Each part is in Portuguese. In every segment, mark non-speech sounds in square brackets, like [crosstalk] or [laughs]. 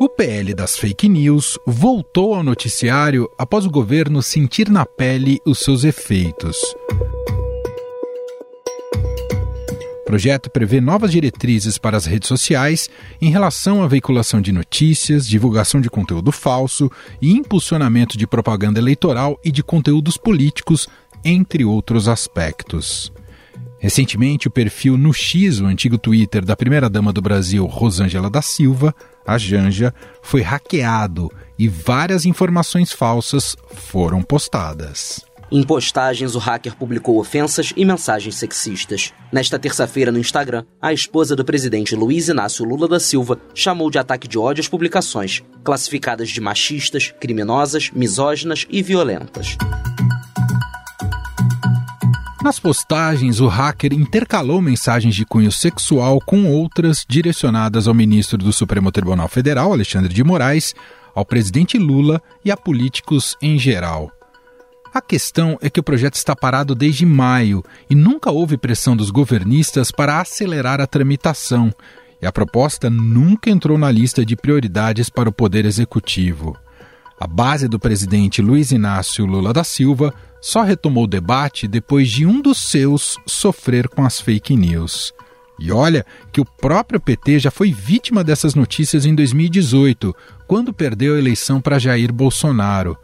O PL das fake news voltou ao noticiário após o governo sentir na pele os seus efeitos. O projeto prevê novas diretrizes para as redes sociais em relação à veiculação de notícias, divulgação de conteúdo falso e impulsionamento de propaganda eleitoral e de conteúdos políticos, entre outros aspectos. Recentemente, o perfil no X, o antigo Twitter da primeira-dama do Brasil, Rosângela da Silva, a Janja, foi hackeado e várias informações falsas foram postadas. Em postagens, o hacker publicou ofensas e mensagens sexistas. Nesta terça-feira, no Instagram, a esposa do presidente Luiz Inácio Lula da Silva chamou de ataque de ódio as publicações, classificadas de machistas, criminosas, misóginas e violentas. Nas postagens, o hacker intercalou mensagens de cunho sexual com outras direcionadas ao ministro do Supremo Tribunal Federal, Alexandre de Moraes, ao presidente Lula e a políticos em geral. A questão é que o projeto está parado desde maio e nunca houve pressão dos governistas para acelerar a tramitação, e a proposta nunca entrou na lista de prioridades para o Poder Executivo. A base do presidente Luiz Inácio Lula da Silva só retomou o debate depois de um dos seus sofrer com as fake news. E olha que o próprio PT já foi vítima dessas notícias em 2018, quando perdeu a eleição para Jair Bolsonaro.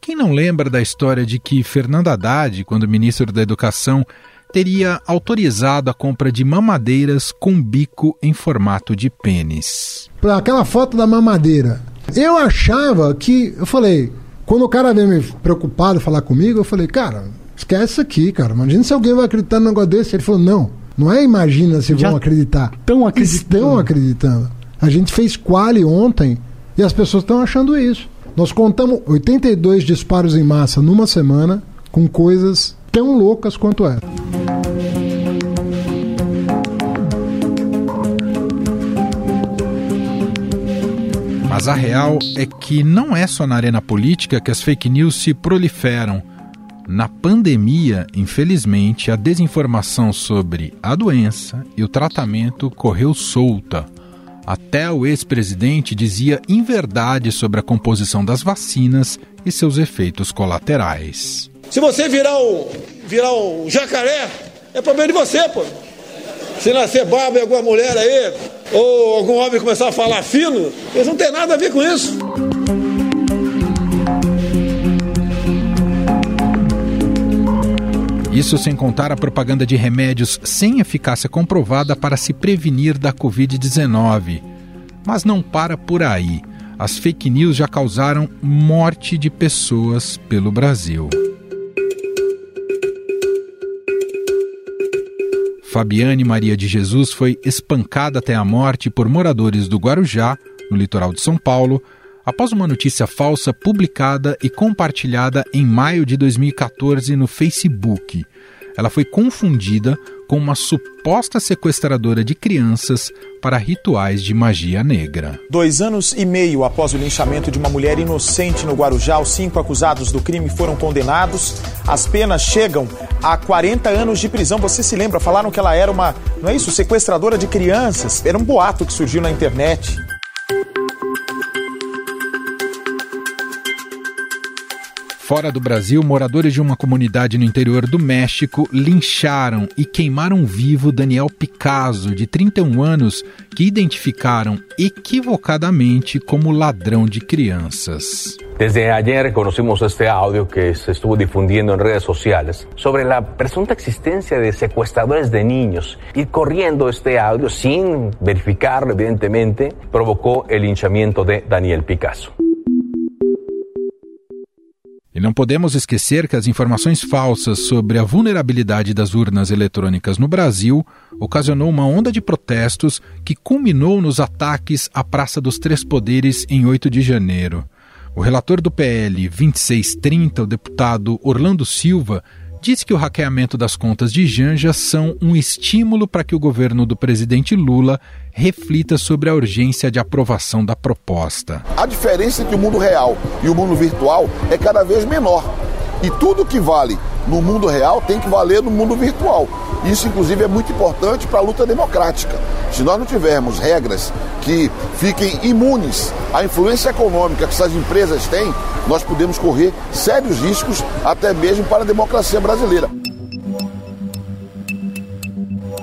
Quem não lembra da história de que Fernando Haddad, quando ministro da Educação, teria autorizado a compra de mamadeiras com bico em formato de pênis? Aquela foto da mamadeira. Eu achava que. Eu falei, quando o cara veio me preocupado falar comigo, eu falei, cara, esquece isso aqui, cara. Imagina se alguém vai acreditar num negócio desse. Ele falou, não, não é imagina se Já vão acreditar. Estão acreditando. Estão acreditando. A gente fez quali ontem e as pessoas estão achando isso. Nós contamos 82 disparos em massa numa semana com coisas tão loucas quanto essa. Mas a real é que não é só na arena política que as fake news se proliferam. Na pandemia, infelizmente, a desinformação sobre a doença e o tratamento correu solta. Até o ex-presidente dizia inverdades sobre a composição das vacinas e seus efeitos colaterais. Se você virar um, virar um jacaré, é problema de você, pô. Se nascer barba em alguma mulher aí, ou algum homem começar a falar fino, eles não têm nada a ver com isso. Isso sem contar a propaganda de remédios sem eficácia comprovada para se prevenir da Covid-19. Mas não para por aí. As fake news já causaram morte de pessoas pelo Brasil. Fabiane Maria de Jesus foi espancada até a morte por moradores do Guarujá, no litoral de São Paulo, após uma notícia falsa publicada e compartilhada em maio de 2014 no Facebook. Ela foi confundida com uma suposta sequestradora de crianças para rituais de magia negra. Dois anos e meio após o linchamento de uma mulher inocente no Guarujá, os cinco acusados do crime foram condenados. As penas chegam a 40 anos de prisão. Você se lembra? Falaram que ela era uma, não é isso, sequestradora de crianças. Era um boato que surgiu na internet. Fora do Brasil, moradores de uma comunidade no interior do México lincharam e queimaram vivo Daniel Picasso, de 31 anos, que identificaram equivocadamente como ladrão de crianças. Desde ayer conocimos este audio que se estuvo difundiendo en redes sociales sobre la presunta existencia de secuestradores de niños y corriendo este audio sin verificarlo evidentemente provocó el linchamiento de Daniel Picasso. E não podemos esquecer que as informações falsas sobre a vulnerabilidade das urnas eletrônicas no Brasil ocasionou uma onda de protestos que culminou nos ataques à Praça dos Três Poderes em 8 de janeiro. O relator do PL 2630, o deputado Orlando Silva, disse que o hackeamento das contas de Janja são um estímulo para que o governo do presidente Lula reflita sobre a urgência de aprovação da proposta. A diferença entre o mundo real e o mundo virtual é cada vez menor. E tudo que vale no mundo real tem que valer no mundo virtual. Isso, inclusive, é muito importante para a luta democrática. Se nós não tivermos regras que fiquem imunes à influência econômica que essas empresas têm, nós podemos correr sérios riscos até mesmo para a democracia brasileira.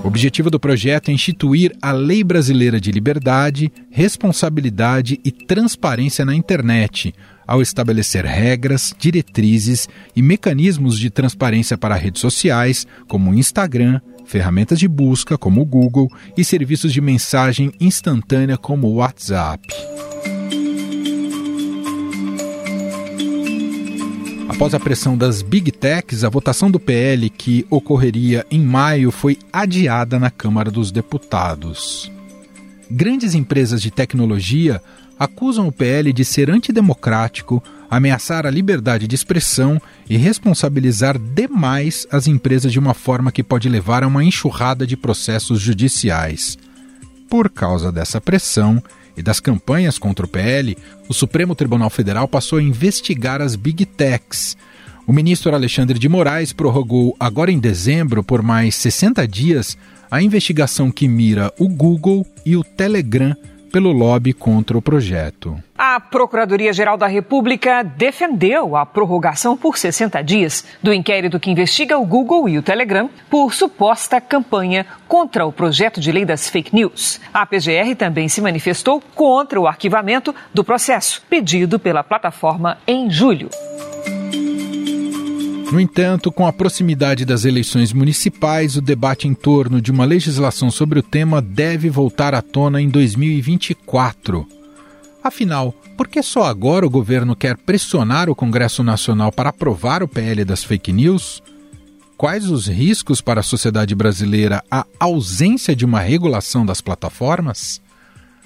O objetivo do projeto é instituir a Lei Brasileira de Liberdade, Responsabilidade e Transparência na Internet, ao estabelecer regras, diretrizes e mecanismos de transparência para redes sociais, como o Instagram, ferramentas de busca, como o Google, e serviços de mensagem instantânea, como o WhatsApp. Após a pressão das Big Techs, a votação do PL, que ocorreria em maio, foi adiada na Câmara dos Deputados. Grandes empresas de tecnologia acusam o PL de ser antidemocrático, ameaçar a liberdade de expressão e responsabilizar demais as empresas de uma forma que pode levar a uma enxurrada de processos judiciais. Por causa dessa pressão, e das campanhas contra o PL, o Supremo Tribunal Federal passou a investigar as Big Techs. O ministro Alexandre de Moraes prorrogou agora em dezembro por mais 60 dias a investigação que mira o Google e o Telegram pelo lobby contra o projeto. A Procuradoria-Geral da República defendeu a prorrogação por 60 dias do inquérito que investiga o Google e o Telegram por suposta campanha contra o projeto de lei das fake news. A PGR também se manifestou contra o arquivamento do processo, pedido pela plataforma em julho. No entanto, com a proximidade das eleições municipais, o debate em torno de uma legislação sobre o tema deve voltar à tona em 2024. Afinal, por que só agora o governo quer pressionar o Congresso Nacional para aprovar o PL das fake news? Quais os riscos para a sociedade brasileira a ausência de uma regulação das plataformas?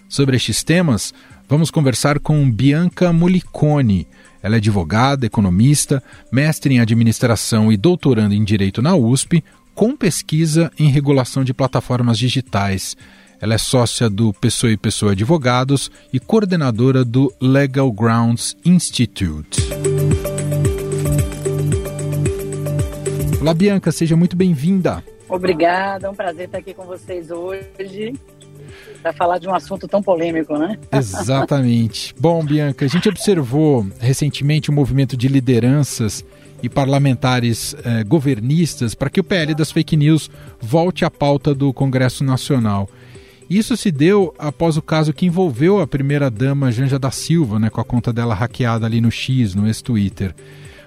Sobre estes temas, vamos conversar com Bianca Mulicone ela é advogada, economista, mestre em administração e doutoranda em direito na USP, com pesquisa em regulação de plataformas digitais. Ela é sócia do Pessoa e Pessoa Advogados e coordenadora do Legal Grounds Institute. Olá, Bianca, seja muito bem-vinda. Obrigada, é um prazer estar aqui com vocês hoje para falar de um assunto tão polêmico, né? [laughs] Exatamente. Bom, Bianca, a gente observou recentemente um movimento de lideranças e parlamentares eh, governistas para que o PL das fake news volte à pauta do Congresso Nacional. Isso se deu após o caso que envolveu a primeira-dama Janja da Silva, né, com a conta dela hackeada ali no X, no ex-Twitter.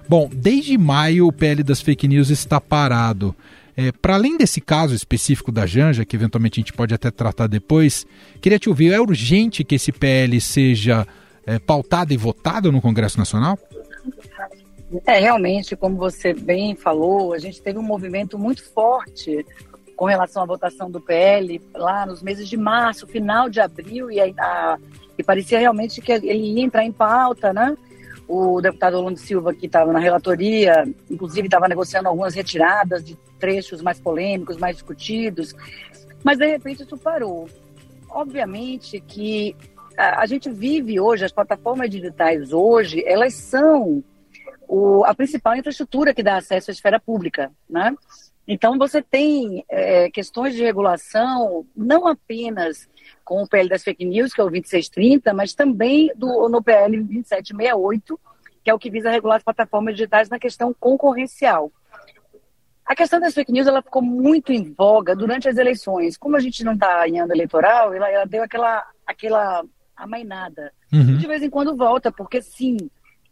Bom, desde maio o PL das fake news está parado. É, Para além desse caso específico da Janja, que eventualmente a gente pode até tratar depois, queria te ouvir: é urgente que esse PL seja é, pautado e votado no Congresso Nacional? É, realmente, como você bem falou, a gente teve um movimento muito forte com relação à votação do PL lá nos meses de março, final de abril, e, a, e parecia realmente que ele ia entrar em pauta, né? O deputado Orlando Silva, que estava na relatoria, inclusive estava negociando algumas retiradas de trechos mais polêmicos, mais discutidos, mas de repente isso parou. Obviamente que a, gente vive hoje, as plataformas digitais hoje, elas são o, a principal infraestrutura que dá acesso à esfera pública, né? Então você tem é, questões de regulação não apenas com o PL das fake news, que é o 2630, mas também do, no PL 2768, que é o que visa regular as plataformas digitais na questão concorrencial. A questão das fake news ela ficou muito em voga durante as eleições. Como a gente não está em ano eleitoral, ela, ela, deu aquela, aquela amainada. Uhum. De vez em quando volta, porque sim,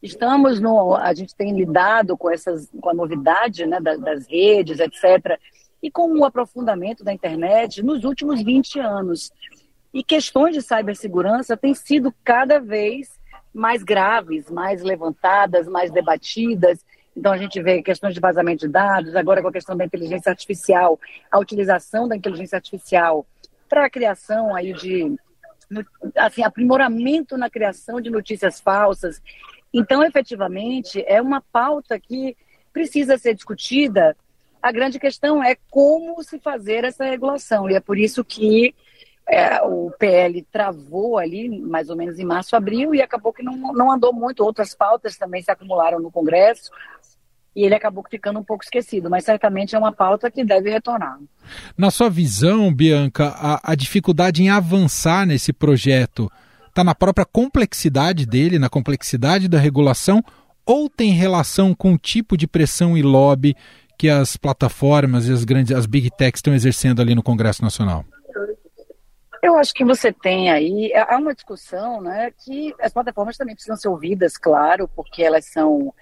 estamos no. A gente tem lidado com essas com a novidade né, das, das redes, etc. E com o aprofundamento da internet nos últimos 20 anos. E questões de cibersegurança têm sido cada vez mais graves, mais levantadas, mais debatidas. Então a gente vê questões de vazamento de dados, agora com a questão da inteligência artificial, a utilização da inteligência artificial para a criação aí de assim, aprimoramento na criação de notícias falsas. Então, efetivamente, é uma pauta que precisa ser discutida. A grande questão é como se fazer essa regulação. E é por isso que é, o PL travou ali, mais ou menos em março, abril, e acabou que não, não andou muito. Outras pautas também se acumularam no Congresso. E ele acabou ficando um pouco esquecido, mas certamente é uma pauta que deve retornar. Na sua visão, Bianca, a, a dificuldade em avançar nesse projeto está na própria complexidade dele, na complexidade da regulação, ou tem relação com o tipo de pressão e lobby que as plataformas e as grandes, as big techs estão exercendo ali no Congresso Nacional? Eu acho que você tem aí, há uma discussão, né, que as plataformas também precisam ser ouvidas, claro, porque elas são,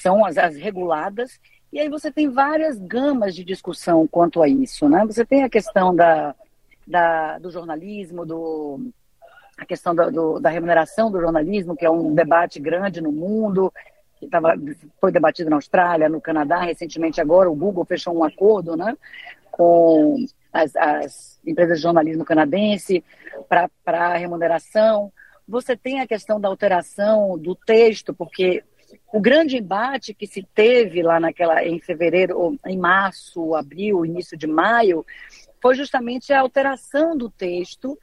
são as, as reguladas, e aí você tem várias gamas de discussão quanto a isso, né? Você tem a questão da, da do jornalismo, do, a questão da, do, da remuneração do jornalismo, que é um debate grande no mundo, que tava, foi debatido na Austrália, no Canadá, recentemente agora o Google fechou um acordo né, com as, as empresas de jornalismo canadense para remuneração. Você tem a questão da alteração do texto, porque o grande embate que se teve lá naquela em fevereiro, em março, abril, início de maio, foi justamente a alteração do texto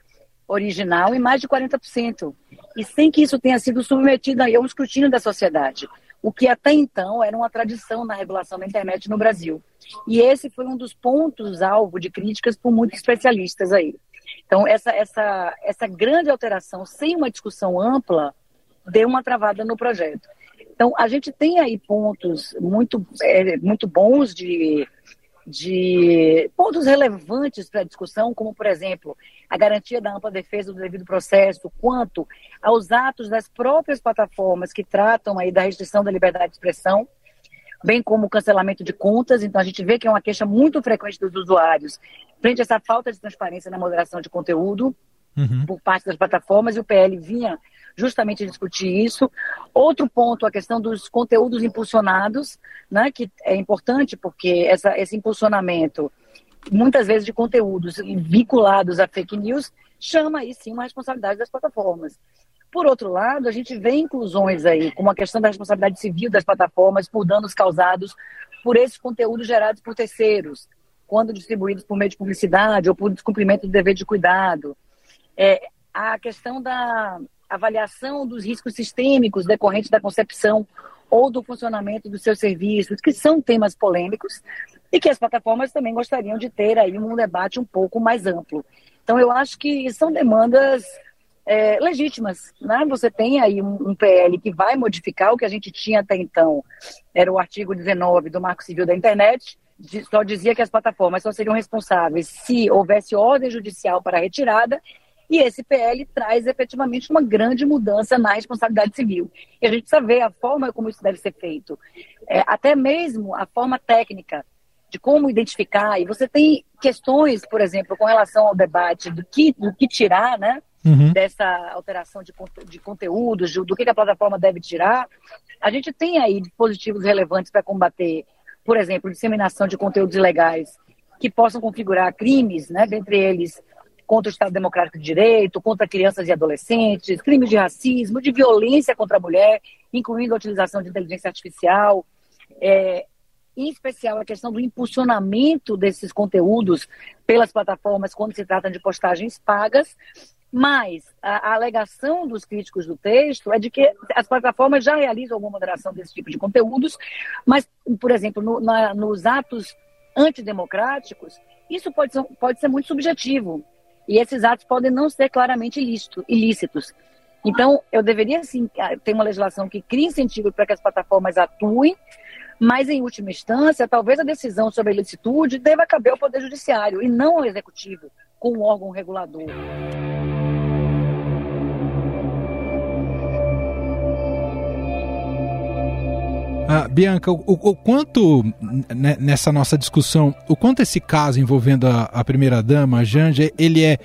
original em mais de 40%, e sem que isso tenha sido submetido a um escrutínio da sociedade, o que até então era uma tradição na regulação da internet no Brasil. E esse foi um dos pontos alvo de críticas por muitos especialistas aí. Então, essa, essa, essa grande alteração, sem uma discussão ampla, deu uma travada no projeto. Então, a gente tem aí pontos muito, é, muito bons de de pontos relevantes para a discussão, como, por exemplo, a garantia da ampla defesa do devido processo, quanto aos atos das próprias plataformas que tratam aí da restrição da liberdade de expressão, bem como o cancelamento de contas. Então, a gente vê que é uma queixa muito frequente dos usuários frente a essa falta de transparência na moderação de conteúdo uhum. por parte das plataformas, e o PL vinha justamente discutir isso. Outro ponto, a questão dos conteúdos impulsionados, né, que é importante porque essa, esse impulsionamento, muitas vezes de conteúdos vinculados a fake news, chama aí sim uma responsabilidade das plataformas. Por outro lado, a gente vê inclusões aí, como a questão da responsabilidade civil das plataformas por danos causados por esses conteúdos gerados por terceiros, quando distribuídos por meio de publicidade ou por descumprimento do dever de cuidado. É, a questão da avaliação dos riscos sistêmicos decorrentes da concepção ou do funcionamento dos seus serviços, que são temas polêmicos e que as plataformas também gostariam de ter aí um debate um pouco mais amplo. Então, eu acho que são demandas é, legítimas. Né? Você tem aí um, um, PL que vai modificar o que a gente tinha até então, era o artigo 19 do Marco Civil da Internet, só dizia que as plataformas só seriam responsáveis se houvesse ordem judicial para retirada e esse PL traz efetivamente uma grande mudança na responsabilidade civil. E a gente precisa ver a forma como isso deve ser feito. É, até mesmo a forma técnica de como identificar. E você tem questões, por exemplo, com relação ao debate do que, do que tirar, né? Uhum. Dessa alteração de, de conteúdos, do que a plataforma deve tirar. A gente tem aí dispositivos relevantes para combater, por exemplo, disseminação de conteúdos ilegais que possam configurar crimes, né? Dentre eles contra o Estado Democrático de Direito, contra crianças e adolescentes, crimes de racismo, de violência contra a mulher, incluindo a utilização de inteligência artificial, é, em especial a questão do impulsionamento desses conteúdos pelas plataformas quando se trata de postagens pagas. Mas a, a, alegação dos críticos do texto é de que as plataformas já realizam alguma moderação desse tipo de conteúdos, mas, por exemplo, no, na, nos atos antidemocráticos, isso pode ser, pode ser muito subjetivo. E esses atos podem não ser claramente ilícito, ilícitos. Então, eu deveria, sim, ter uma legislação que crie incentivo para que as plataformas atuem, mas, em última instância, talvez a decisão sobre a ilicitude deva caber ao Poder Judiciário e não ao Executivo, como órgão regulador. Ah, Bianca, o, o, quanto né, nessa nossa discussão, o quanto esse caso envolvendo a, a primeira-dama, a Janja, ele é,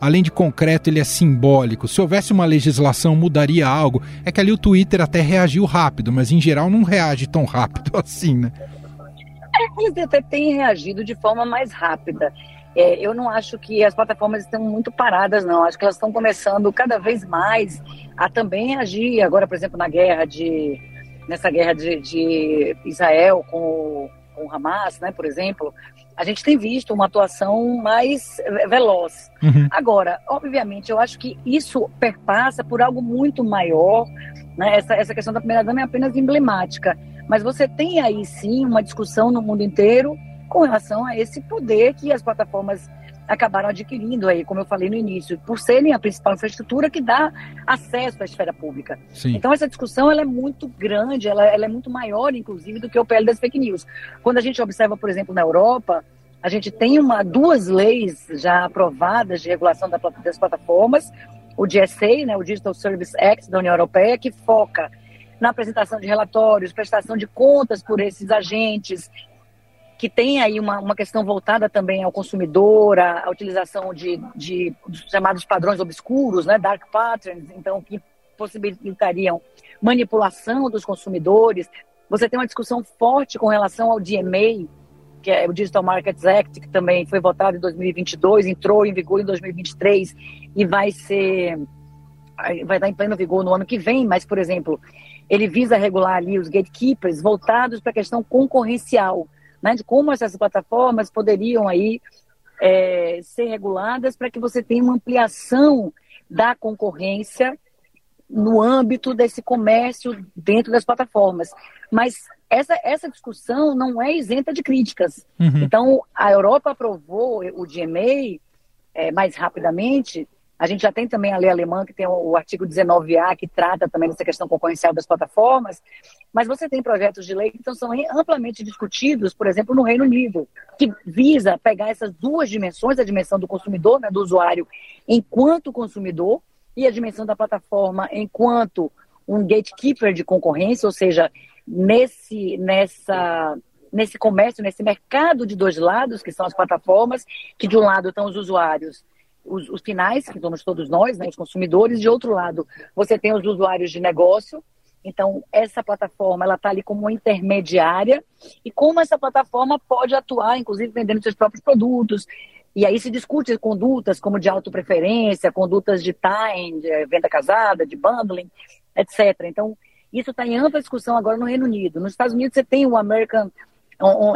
além de concreto, ele é simbólico. Se houvesse uma legislação, mudaria algo. É que ali o Twitter até reagiu rápido, mas em geral não reage tão rápido [laughs] assim, né? É, eles até têm reagido de forma mais rápida. É, eu não acho que as plataformas estão muito paradas, não. Acho que elas estão começando cada vez mais a também agir. Agora, por exemplo, na guerra de nessa guerra de, de Israel com, com o Hamas, né, por exemplo, a gente tem visto uma atuação mais veloz. Uhum. Agora, obviamente, eu acho que isso perpassa por algo muito maior. Né? Essa, essa questão da primeira-dama é apenas emblemática. Mas você tem aí sim uma discussão no mundo inteiro com relação a esse poder que as plataformas acabaram adquirindo aí, como eu falei no início, por serem a principal infraestrutura que dá acesso à esfera pública. Sim. Então essa discussão ela é muito grande, ela, ela, é muito maior, inclusive, do que o PL das fake news. Quando a gente observa, por exemplo, na Europa, a gente tem uma, duas leis já aprovadas de regulação das plataformas, o DSA, né, o Digital Service Act da União Europeia, que foca na apresentação de relatórios, prestação de contas por esses agentes, que tem aí uma, uma questão voltada também ao consumidor, a, a utilização de, de chamados padrões obscuros, né, dark patterns, então que possibilitariam manipulação dos consumidores. Você tem uma discussão forte com relação ao DMA, que é o Digital Markets Act, que também foi votado em 2022, entrou em vigor em 2023 e vai ser vai estar em pleno vigor no ano que vem, mas, por exemplo, ele visa regular ali os gatekeepers voltados para a questão concorrencial né, de como essas plataformas poderiam aí é, ser reguladas para que você tenha uma ampliação da concorrência no âmbito desse comércio dentro das plataformas. Mas essa, essa discussão não é isenta de críticas. Uhum. Então, a Europa aprovou o DMA é, mais rapidamente, a gente já tem também a lei alemã, que tem o artigo 19A, que trata também dessa questão concorrencial das plataformas, mas você tem projetos de lei que então, são amplamente discutidos, por exemplo, no Reino Unido, que visa pegar essas duas dimensões, a dimensão do consumidor, né, do usuário, enquanto consumidor, e a dimensão da plataforma enquanto um gatekeeper de concorrência, ou seja, nesse, nessa, nesse comércio, nesse mercado de dois lados, que são as plataformas, que de um lado estão os usuários os, os finais, que somos todos nós, né, os consumidores, de outro lado, você tem os usuários de negócio. Então, essa plataforma, ela está ali como uma intermediária, e como essa plataforma pode atuar, inclusive, vendendo seus próprios produtos. E aí se discute condutas como de autopreferência, condutas de time, de venda casada, de bundling, etc. Então, isso está em ampla discussão agora no Reino Unido. Nos Estados Unidos, você tem o American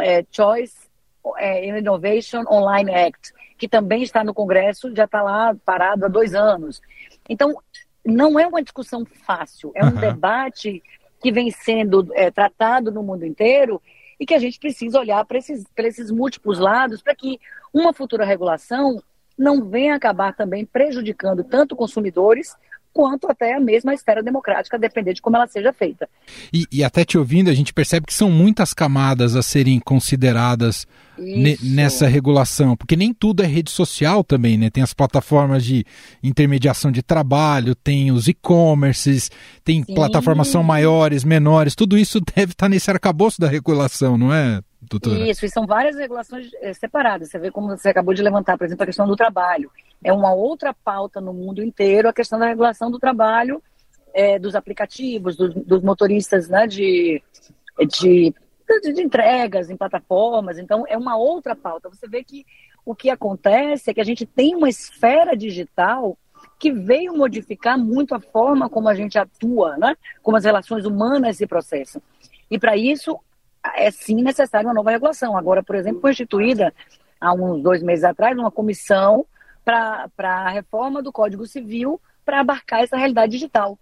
é, Choice é, Innovation Online Act, que também está no Congresso, já está lá parado há dois anos. Então, não é uma discussão fácil, é um uhum. debate que vem sendo é, tratado no mundo inteiro e que a gente precisa olhar para esses, esses múltiplos lados para que uma futura regulação não venha acabar também prejudicando tanto consumidores quanto até a mesma esfera democrática, a depender de como ela seja feita. E, e até te ouvindo, a gente percebe que são muitas camadas a serem consideradas nessa regulação, porque nem tudo é rede social também, né? Tem as plataformas de intermediação de trabalho, tem os e-commerces, tem Sim. plataformas são maiores, menores, tudo isso [laughs] deve estar nesse arcabouço da regulação, não é? Doutora. Isso, e são várias regulações é, separadas. Você vê como você acabou de levantar, por exemplo, a questão do trabalho. É uma outra pauta no mundo inteiro a questão da regulação do trabalho, é, dos aplicativos, dos, dos motoristas né, de, de, de, entregas em plataformas. Então, é uma outra pauta. Você vê que o que acontece é que a gente tem uma esfera digital que veio modificar muito a forma como a gente atua, né? como as relações humanas se processam. E para isso, é sim necessária uma nova regulação. Agora, por exemplo, foi instituída há uns dois meses atrás uma comissão para a reforma do Código Civil para abarcar essa realidade digital.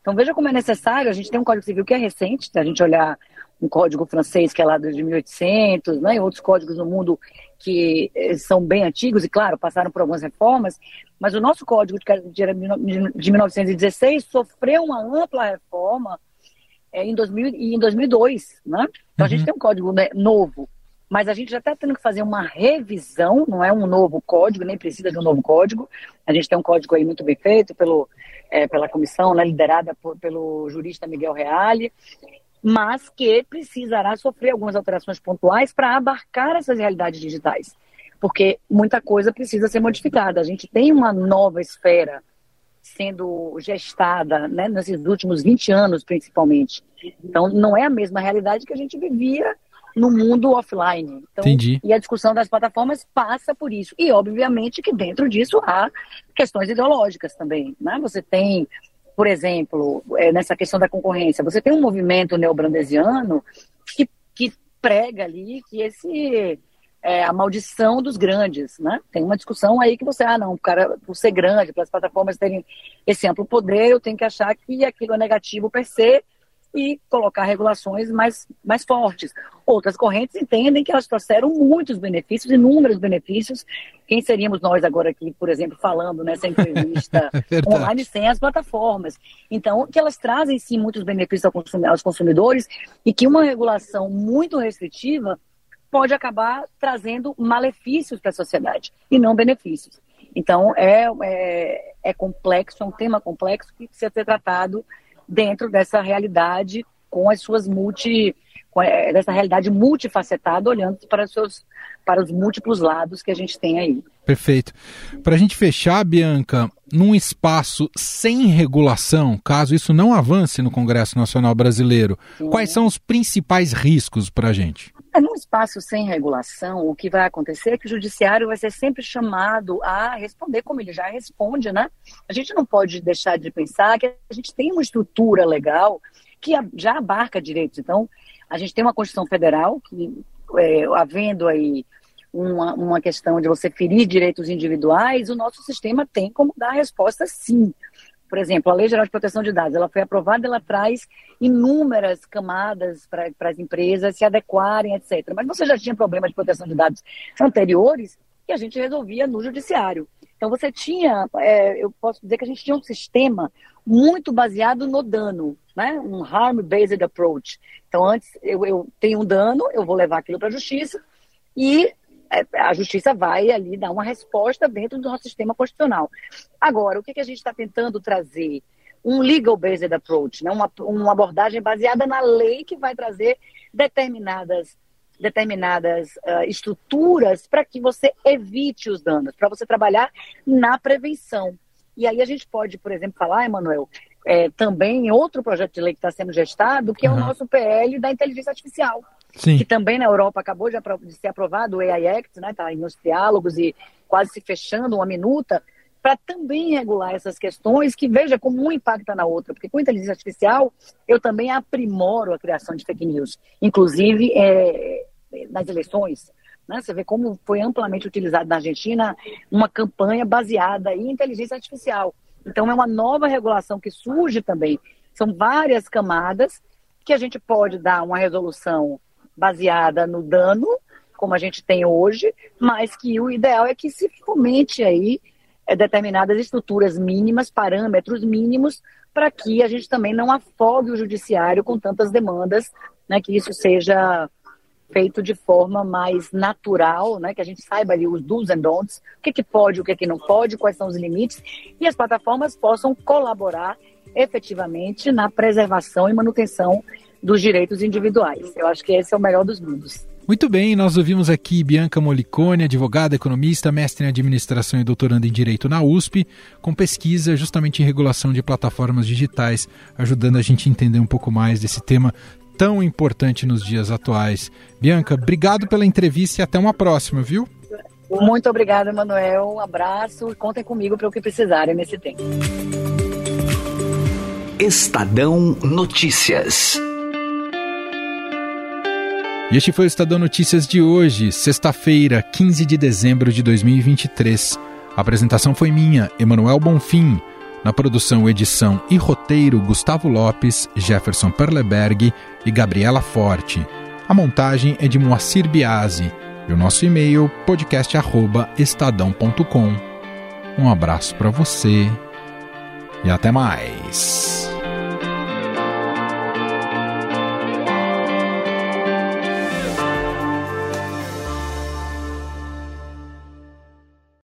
Então veja como é necessário, a gente tem um Código Civil que é recente, se a gente olhar um código francês que é lá de 1800, né, e outros códigos no mundo que eh, são bem antigos e, claro, passaram por algumas reformas, mas o nosso código de 1916 sofreu uma ampla reforma é, em, 2000, em 2002, né? Então uhum. a gente uhum. tem um código né, novo, mas a gente já está tendo que fazer uma revisão, não é um novo código, nem precisa de um novo código. A gente tem um código aí muito bem feito pelo, é, pela comissão, né, liderada por, pelo jurista Miguel Reale, mas que precisará sofrer algumas alterações pontuais para abarcar essas realidades digitais, porque muita coisa precisa ser modificada. A gente tem uma nova esfera sendo gestada né, nesses últimos 20 anos, principalmente. Então, não é a mesma realidade que a gente vivia no mundo offline. Então, Entendi. E a discussão das plataformas passa por isso. E, obviamente, que dentro disso há questões ideológicas também. Né? Você tem, por exemplo, é, nessa questão da concorrência, você tem um movimento neobrandesiano que, que prega ali que esse é, a maldição dos grandes, né? Tem uma discussão aí que você, ah, não, o cara, por ser grande, para as plataformas terem esse amplo poder, eu tenho que achar que aquilo é negativo per se, e colocar regulações mais, mais fortes. Outras correntes entendem que elas trouxeram muitos benefícios, inúmeros benefícios. Quem seríamos nós agora aqui, por exemplo, falando nessa entrevista [laughs] é online sem as plataformas? Então, que elas trazem sim muitos benefícios aos consumidores e que uma regulação muito restritiva pode acabar trazendo malefícios para a sociedade e não benefícios. Então, é, é, é complexo, é um tema complexo que precisa ser tratado dentro dessa realidade com as suas multi é, dessa realidade multifacetada, olhando para os, seus, para os múltiplos lados que a gente tem aí. Perfeito. Para a gente fechar, Bianca, num espaço sem regulação, caso isso não avance no Congresso Nacional Brasileiro, Sim. quais são os principais riscos para a gente? É, num espaço sem regulação, o que vai acontecer é que o judiciário vai ser sempre chamado a responder como ele já responde, né? A gente não pode deixar de pensar que a gente tem uma estrutura legal que já abarca direitos. Então, a gente tem uma Constituição Federal que, é, havendo aí uma, uma questão de você ferir direitos individuais, o nosso sistema tem como dar a resposta sim. Por exemplo, a Lei Geral de Proteção de Dados, ela foi aprovada, ela traz inúmeras camadas para as empresas se adequarem, etc. Mas você já tinha problemas de proteção de dados anteriores que a gente resolvia no judiciário. Então você tinha, é, eu posso dizer que a gente tinha um sistema muito baseado no dano, né? um harm-based approach. Então antes eu, eu tenho um dano, eu vou levar aquilo para a justiça e a justiça vai ali dar uma resposta dentro do nosso sistema constitucional. Agora, o que, que a gente está tentando trazer? Um legal-based approach, né? uma, uma abordagem baseada na lei que vai trazer determinadas determinadas uh, estruturas para que você evite os danos, para você trabalhar na prevenção. E aí a gente pode, por exemplo, falar, Emanuel, é, também em outro projeto de lei que está sendo gestado, que é uhum. o nosso PL da inteligência artificial. Sim. que também na Europa acabou de, de ser aprovado o AI Act, né? Está nos diálogos e quase se fechando uma minuta para também regular essas questões que veja como um impacta na outra, porque com inteligência artificial eu também aprimoro a criação de fake news, inclusive é, nas eleições. Né? Você vê como foi amplamente utilizado na Argentina uma campanha baseada em inteligência artificial. Então é uma nova regulação que surge também. São várias camadas que a gente pode dar uma resolução baseada no dano, como a gente tem hoje, mas que o ideal é que se fomente aí é, determinadas estruturas mínimas, parâmetros mínimos, para que a gente também não afogue o judiciário com tantas demandas, né, que isso seja feito de forma mais natural, né, que a gente saiba ali os do's and don'ts, o que, que pode, o que, que não pode, quais são os limites, e as plataformas possam colaborar efetivamente na preservação e manutenção dos direitos individuais. Eu acho que esse é o melhor dos mundos. Muito bem, nós ouvimos aqui Bianca Molicone, advogada, economista, mestre em administração e doutoranda em direito na USP, com pesquisa justamente em regulação de plataformas digitais, ajudando a gente a entender um pouco mais desse tema tão importante nos dias atuais. Bianca, obrigado pela entrevista e até uma próxima, viu? Muito obrigada, Manuel. Um abraço e contem comigo para o que precisarem nesse tempo. Estadão Notícias. E este foi o Estadão Notícias de hoje, sexta-feira, 15 de dezembro de 2023. A apresentação foi minha, Emanuel Bonfim. Na produção, edição e roteiro, Gustavo Lopes, Jefferson Perleberg e Gabriela Forte. A montagem é de Moacir Biasi. E o nosso e-mail, podcast.estadão.com. Um abraço para você e até mais.